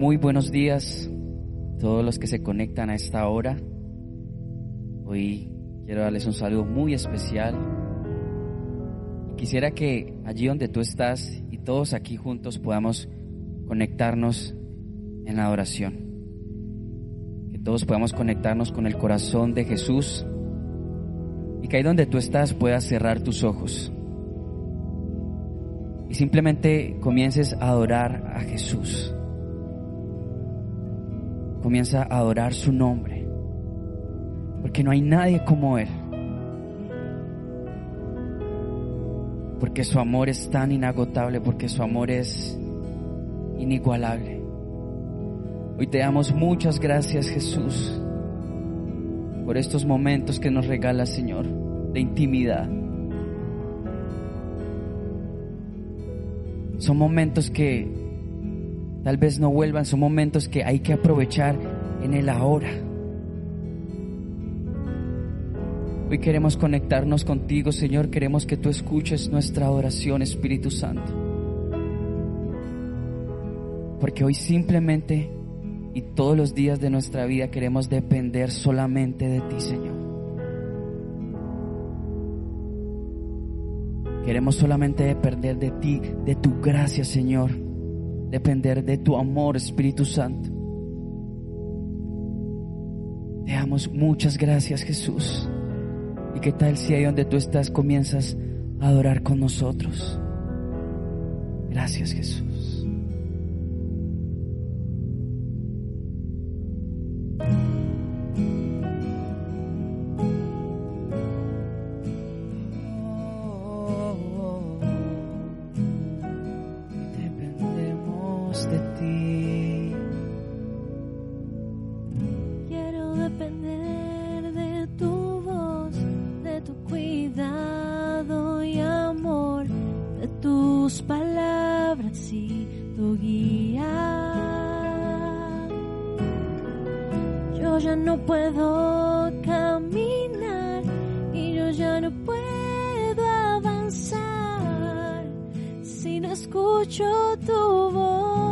Muy buenos días todos los que se conectan a esta hora. Hoy quiero darles un saludo muy especial. Quisiera que allí donde tú estás y todos aquí juntos podamos conectarnos en la adoración. Que todos podamos conectarnos con el corazón de Jesús y que ahí donde tú estás puedas cerrar tus ojos y simplemente comiences a adorar a Jesús. Comienza a adorar su nombre, porque no hay nadie como Él. Porque su amor es tan inagotable, porque su amor es inigualable. Hoy te damos muchas gracias Jesús por estos momentos que nos regala Señor de intimidad. Son momentos que tal vez no vuelvan, son momentos que hay que aprovechar en el ahora. Hoy queremos conectarnos contigo, Señor, queremos que tú escuches nuestra oración, Espíritu Santo. Porque hoy simplemente y todos los días de nuestra vida queremos depender solamente de ti, Señor. Queremos solamente depender de ti, de tu gracia, Señor depender de tu amor, Espíritu Santo. Te damos muchas gracias, Jesús. ¿Y qué tal si ahí donde tú estás comienzas a adorar con nosotros? Gracias, Jesús. Tu guía. Yo ya no puedo caminar y yo ya no puedo avanzar si no escucho tu voz.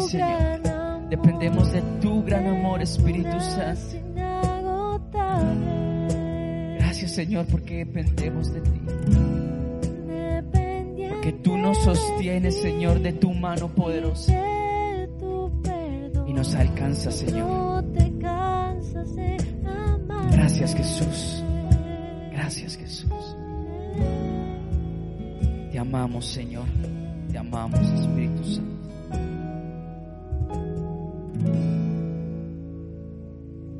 Señor. Dependemos de tu gran amor, Espíritu Santo. Gracias, Señor, porque dependemos de ti. Porque tú nos sostienes, Señor, de tu mano poderosa. Y nos alcanza, Señor. Gracias, Jesús. Gracias, Jesús. Te amamos, Señor. Te amamos, Espíritu Santo.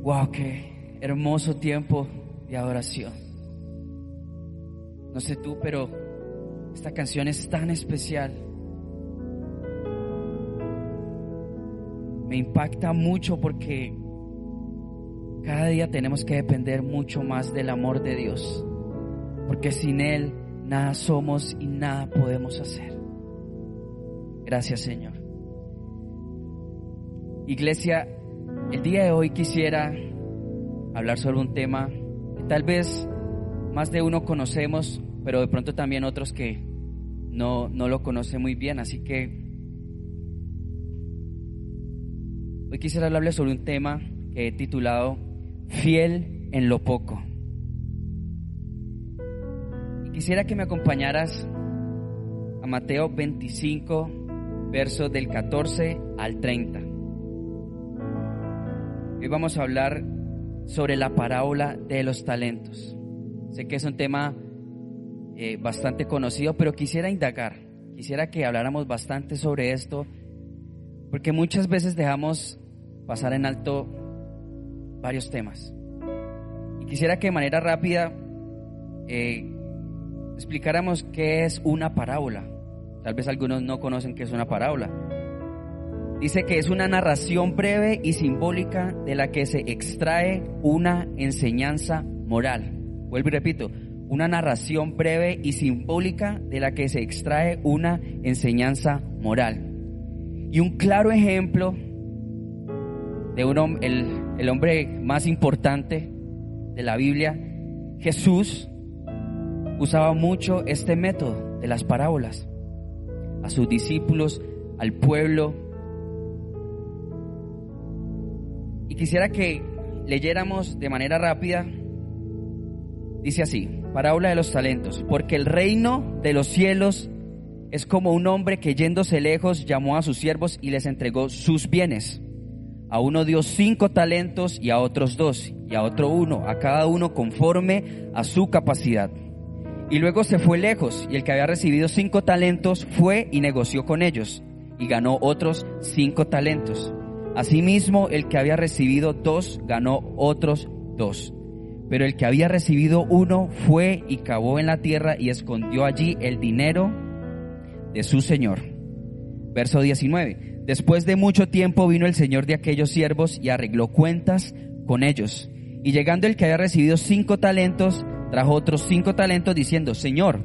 Wow, qué hermoso tiempo de adoración. No sé tú, pero esta canción es tan especial. Me impacta mucho porque cada día tenemos que depender mucho más del amor de Dios. Porque sin Él nada somos y nada podemos hacer. Gracias Señor. Iglesia, el día de hoy quisiera hablar sobre un tema que tal vez más de uno conocemos, pero de pronto también otros que no, no lo conocen muy bien. Así que hoy quisiera hablarles sobre un tema que he titulado Fiel en lo poco. Y quisiera que me acompañaras a Mateo 25, versos del 14 al 30. Hoy vamos a hablar sobre la parábola de los talentos. Sé que es un tema eh, bastante conocido, pero quisiera indagar, quisiera que habláramos bastante sobre esto, porque muchas veces dejamos pasar en alto varios temas. Y quisiera que de manera rápida eh, explicáramos qué es una parábola. Tal vez algunos no conocen qué es una parábola. Dice que es una narración breve y simbólica de la que se extrae una enseñanza moral. Vuelvo y repito, una narración breve y simbólica de la que se extrae una enseñanza moral. Y un claro ejemplo de un, el, el hombre más importante de la Biblia, Jesús, usaba mucho este método de las parábolas a sus discípulos, al pueblo, quisiera que leyéramos de manera rápida. Dice así, parábola de los talentos, porque el reino de los cielos es como un hombre que yéndose lejos llamó a sus siervos y les entregó sus bienes. A uno dio cinco talentos y a otros dos, y a otro uno, a cada uno conforme a su capacidad. Y luego se fue lejos, y el que había recibido cinco talentos fue y negoció con ellos, y ganó otros cinco talentos. Asimismo, el que había recibido dos ganó otros dos. Pero el que había recibido uno fue y cavó en la tierra y escondió allí el dinero de su señor. Verso 19. Después de mucho tiempo vino el señor de aquellos siervos y arregló cuentas con ellos. Y llegando el que había recibido cinco talentos, trajo otros cinco talentos diciendo, Señor,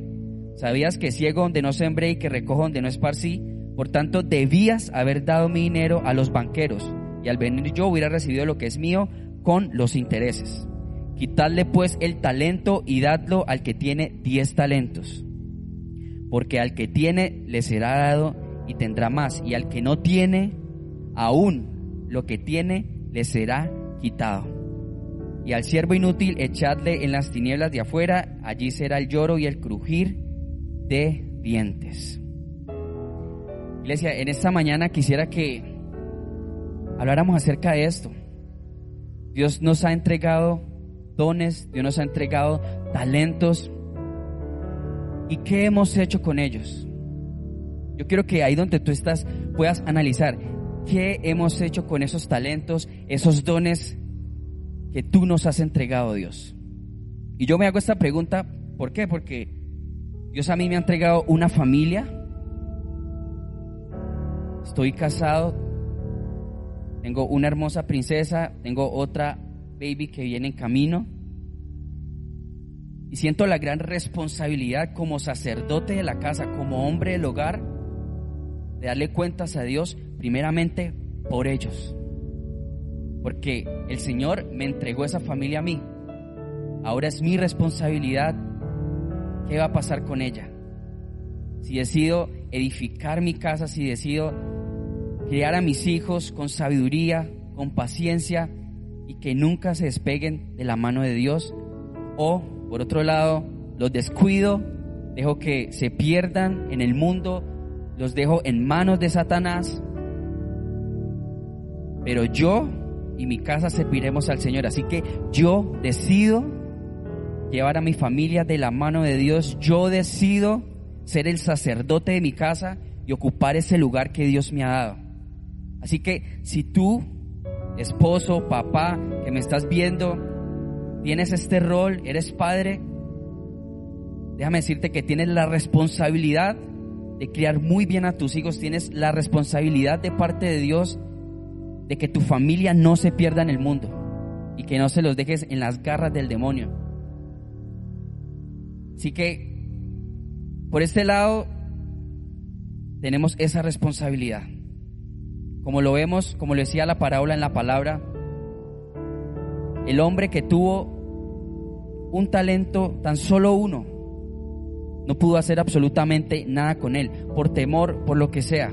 ¿Sabías que ciego donde no sembré y que recojo donde no esparcí? Por tanto, debías haber dado mi dinero a los banqueros, y al venir yo hubiera recibido lo que es mío con los intereses. Quitadle pues el talento y dadlo al que tiene diez talentos. Porque al que tiene le será dado y tendrá más, y al que no tiene, aún lo que tiene le será quitado. Y al siervo inútil echadle en las tinieblas de afuera, allí será el lloro y el crujir de dientes. Iglesia, en esta mañana quisiera que habláramos acerca de esto. Dios nos ha entregado dones, Dios nos ha entregado talentos. ¿Y qué hemos hecho con ellos? Yo quiero que ahí donde tú estás puedas analizar qué hemos hecho con esos talentos, esos dones que tú nos has entregado, Dios. Y yo me hago esta pregunta, ¿por qué? Porque Dios a mí me ha entregado una familia. Estoy casado. Tengo una hermosa princesa. Tengo otra baby que viene en camino. Y siento la gran responsabilidad como sacerdote de la casa, como hombre del hogar, de darle cuentas a Dios primeramente por ellos. Porque el Señor me entregó esa familia a mí. Ahora es mi responsabilidad qué va a pasar con ella. Si decido edificar mi casa, si decido criar a mis hijos con sabiduría, con paciencia y que nunca se despeguen de la mano de Dios. O, por otro lado, los descuido, dejo que se pierdan en el mundo, los dejo en manos de Satanás. Pero yo y mi casa serviremos al Señor. Así que yo decido llevar a mi familia de la mano de Dios. Yo decido ser el sacerdote de mi casa y ocupar ese lugar que Dios me ha dado. Así que si tú, esposo, papá, que me estás viendo, tienes este rol, eres padre, déjame decirte que tienes la responsabilidad de criar muy bien a tus hijos, tienes la responsabilidad de parte de Dios de que tu familia no se pierda en el mundo y que no se los dejes en las garras del demonio. Así que, por este lado, tenemos esa responsabilidad. Como lo vemos, como lo decía la parábola en la palabra, el hombre que tuvo un talento, tan solo uno, no pudo hacer absolutamente nada con él, por temor, por lo que sea.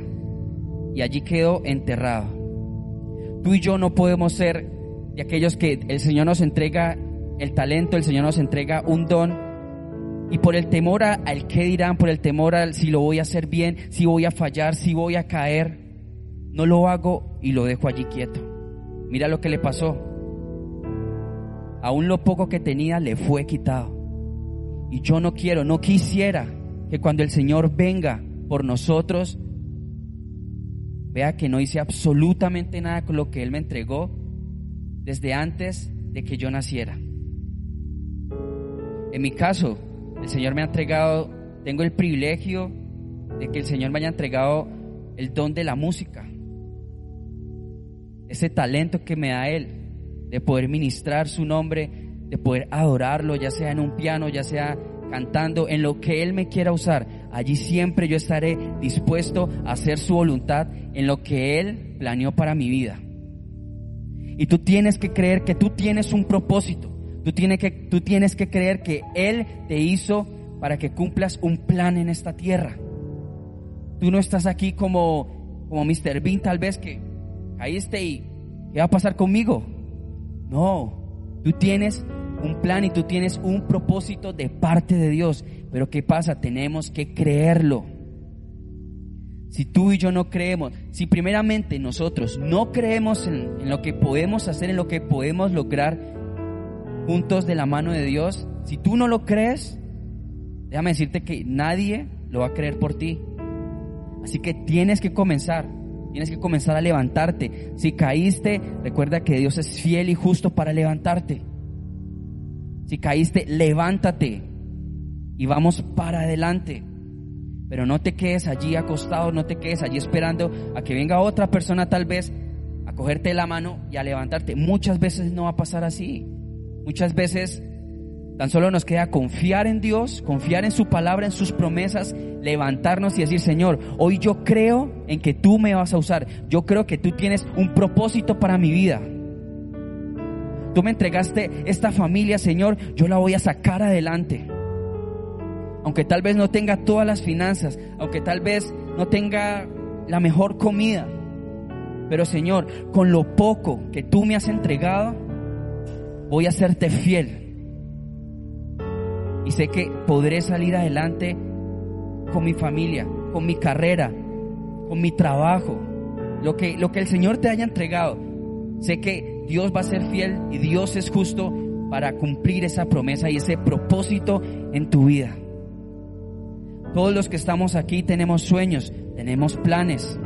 Y allí quedó enterrado. Tú y yo no podemos ser de aquellos que el Señor nos entrega el talento, el Señor nos entrega un don y por el temor al que dirán, por el temor al si lo voy a hacer bien, si voy a fallar, si voy a caer, no lo hago y lo dejo allí quieto. Mira lo que le pasó. Aún lo poco que tenía le fue quitado. Y yo no quiero, no quisiera que cuando el Señor venga por nosotros, vea que no hice absolutamente nada con lo que Él me entregó desde antes de que yo naciera. En mi caso, el Señor me ha entregado, tengo el privilegio de que el Señor me haya entregado el don de la música. Ese talento que me da Él de poder ministrar su nombre, de poder adorarlo, ya sea en un piano, ya sea cantando, en lo que Él me quiera usar. Allí siempre yo estaré dispuesto a hacer su voluntad en lo que Él planeó para mi vida. Y tú tienes que creer que tú tienes un propósito. Tú tienes, que, creer que Él te hizo para que cumplas un plan en esta tierra. Tú no estás aquí como, como Mr. Bean tal vez que caíste y ¿qué va a pasar conmigo? No, tú tienes un plan y tú tienes un propósito de parte de Dios. Pero ¿qué pasa? Tenemos que creerlo. Si tú y yo no creemos, si primeramente nosotros no creemos en, lo que podemos hacer, en lo que podemos lograr, juntos de la mano de Dios, si tú no lo crees, déjame decirte que nadie lo va a creer por ti. Así que tienes que comenzar, tienes que comenzar a levantarte. Si caíste, recuerda que Dios es fiel y justo para levantarte. Si caíste, levántate y vamos para adelante. Pero no te quedes allí acostado, no te quedes allí esperando a que venga otra persona tal vez a cogerte la mano y a levantarte. Muchas veces no va a pasar así. Muchas veces tan solo nos queda confiar en Dios, confiar en su palabra, en sus promesas, levantarnos y decir, Señor, hoy yo creo en que tú me vas a usar. Yo creo que tú tienes un propósito para mi vida. Tú me entregaste esta familia, Señor, yo la voy a sacar adelante. Aunque tal vez no tenga todas las finanzas, aunque tal vez no tenga la mejor comida. Pero Señor, con lo poco que tú me has entregado, voy a serte fiel. Y sé que podré salir adelante con mi familia, con mi carrera, con mi trabajo. lo que, lo que el Señor te haya entregado, sé que Dios va a ser fiel y Dios es justo para cumplir esa promesa y ese propósito en tu vida. Todos los que estamos aquí tenemos sueños, tenemos planes.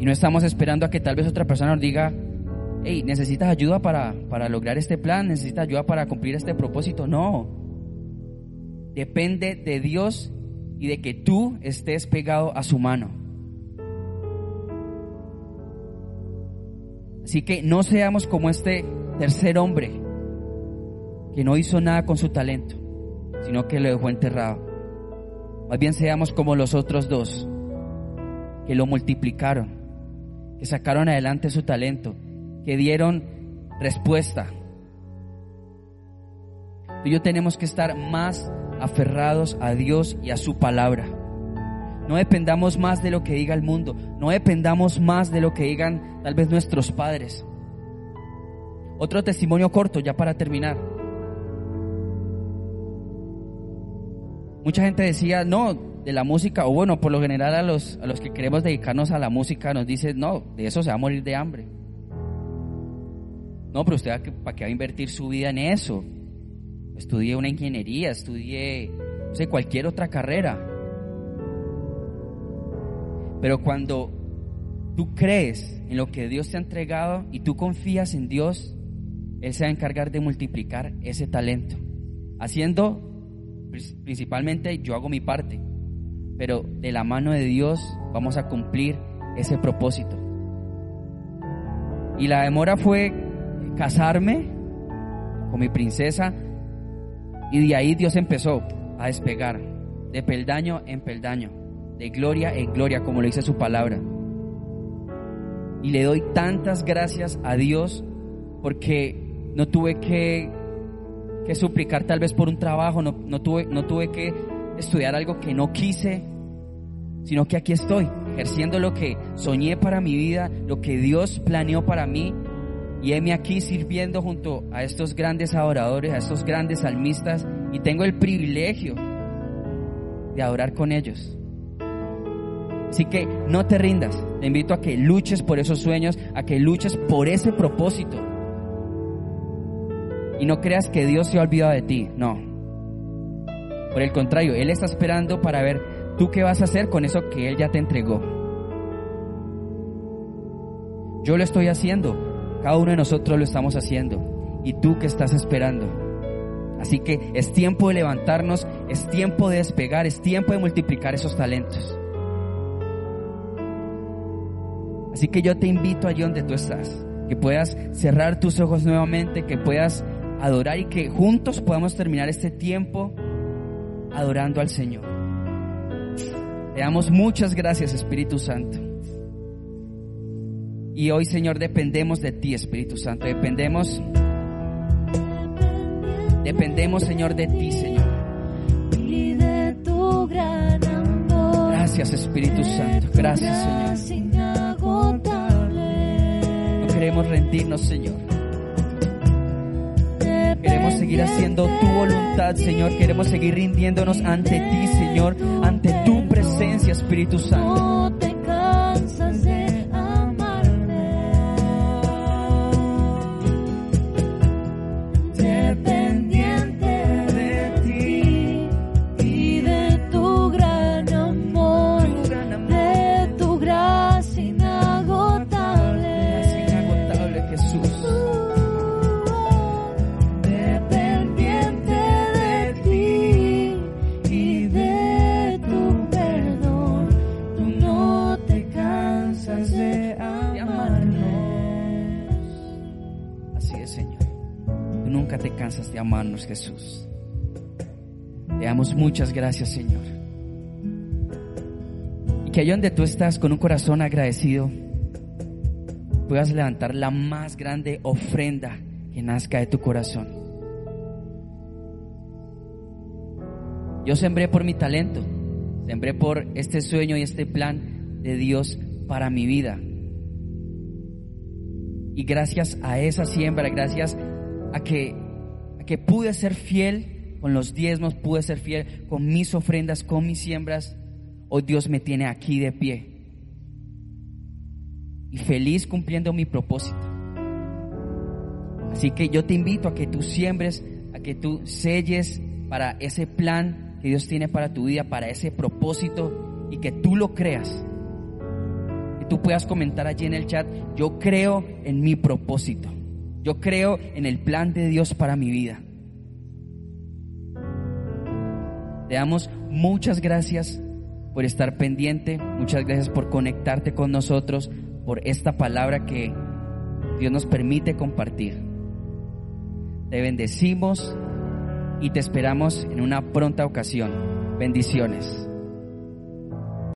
Y no estamos esperando a que tal vez otra persona nos diga, hey, ¿necesitas ayuda para, para lograr este plan? ¿Necesitas ayuda para cumplir este propósito? No. Depende de Dios y de que tú estés pegado a su mano. Así que no seamos como este tercer hombre que no hizo nada con su talento, sino que lo dejó enterrado. Más bien seamos como los otros dos, que lo multiplicaron, que sacaron adelante su talento, que dieron respuesta. Tú y yo tenemos que estar más aferrados a Dios y a su palabra. No dependamos más de lo que diga el mundo, no dependamos más de lo que digan tal vez nuestros padres. Otro testimonio corto, ya para terminar. Mucha gente decía, no, de la música, o bueno, por lo general a los, a los que queremos dedicarnos a la música nos dice, no, de eso se va a morir de hambre. No, pero usted para qué va a invertir su vida en eso. Estudie una ingeniería, estudie, no sé, cualquier otra carrera. Pero cuando tú crees en lo que Dios te ha entregado y tú confías en Dios, Él se va a encargar de multiplicar ese talento. Haciendo, principalmente yo hago mi parte, pero de la mano de Dios vamos a cumplir ese propósito. Y la demora fue casarme con mi princesa y de ahí Dios empezó a despegar de peldaño en peldaño, de gloria en gloria, como le dice su palabra. Y le doy tantas gracias a Dios porque no tuve que, que suplicar tal vez por un trabajo, no, no, tuve, no tuve que estudiar algo que no quise, sino que aquí estoy, ejerciendo lo que soñé para mi vida, lo que Dios planeó para mí. Y heme aquí sirviendo junto a estos grandes adoradores, a estos grandes salmistas, y tengo el privilegio de adorar con ellos. Así que no te rindas, te invito a que luches por esos sueños, a que luches por ese propósito. Y no creas que Dios se ha olvidado de ti, no. Por el contrario, Él está esperando para ver tú qué vas a hacer con eso que Él ya te entregó. Yo lo estoy haciendo, cada uno de nosotros lo estamos haciendo. ¿Y tú qué estás esperando? Así que es tiempo de levantarnos, es tiempo de despegar, es tiempo de multiplicar esos talentos. Así que yo te invito allí donde tú estás, que puedas cerrar tus ojos nuevamente, que puedas adorar y que juntos podamos terminar este tiempo adorando al Señor. Te damos muchas gracias, Espíritu Santo. Y hoy, Señor, dependemos de ti, Espíritu Santo. Dependemos, dependemos, Señor, de ti, Señor. y de tu gran amor. Gracias, Espíritu Santo. Gracias, Señor. No queremos rendirnos, Señor. Queremos seguir haciendo tu voluntad, Señor. Queremos seguir rindiéndonos ante ti, Señor, ante tu presencia, Espíritu Santo. Nunca te cansas de amarnos, Jesús. Te damos muchas gracias, Señor. Y que allá donde tú estás con un corazón agradecido, puedas levantar la más grande ofrenda que nazca de tu corazón. Yo sembré por mi talento, sembré por este sueño y este plan de Dios para mi vida. Y gracias a esa siembra, gracias a que, a que pude ser fiel con los diezmos, pude ser fiel con mis ofrendas, con mis siembras, hoy Dios me tiene aquí de pie y feliz cumpliendo mi propósito. Así que yo te invito a que tú siembres, a que tú selles para ese plan que Dios tiene para tu vida, para ese propósito y que tú lo creas. Que tú puedas comentar allí en el chat, yo creo en mi propósito. Yo creo en el plan de Dios para mi vida. Te damos muchas gracias por estar pendiente, muchas gracias por conectarte con nosotros, por esta palabra que Dios nos permite compartir. Te bendecimos y te esperamos en una pronta ocasión. Bendiciones.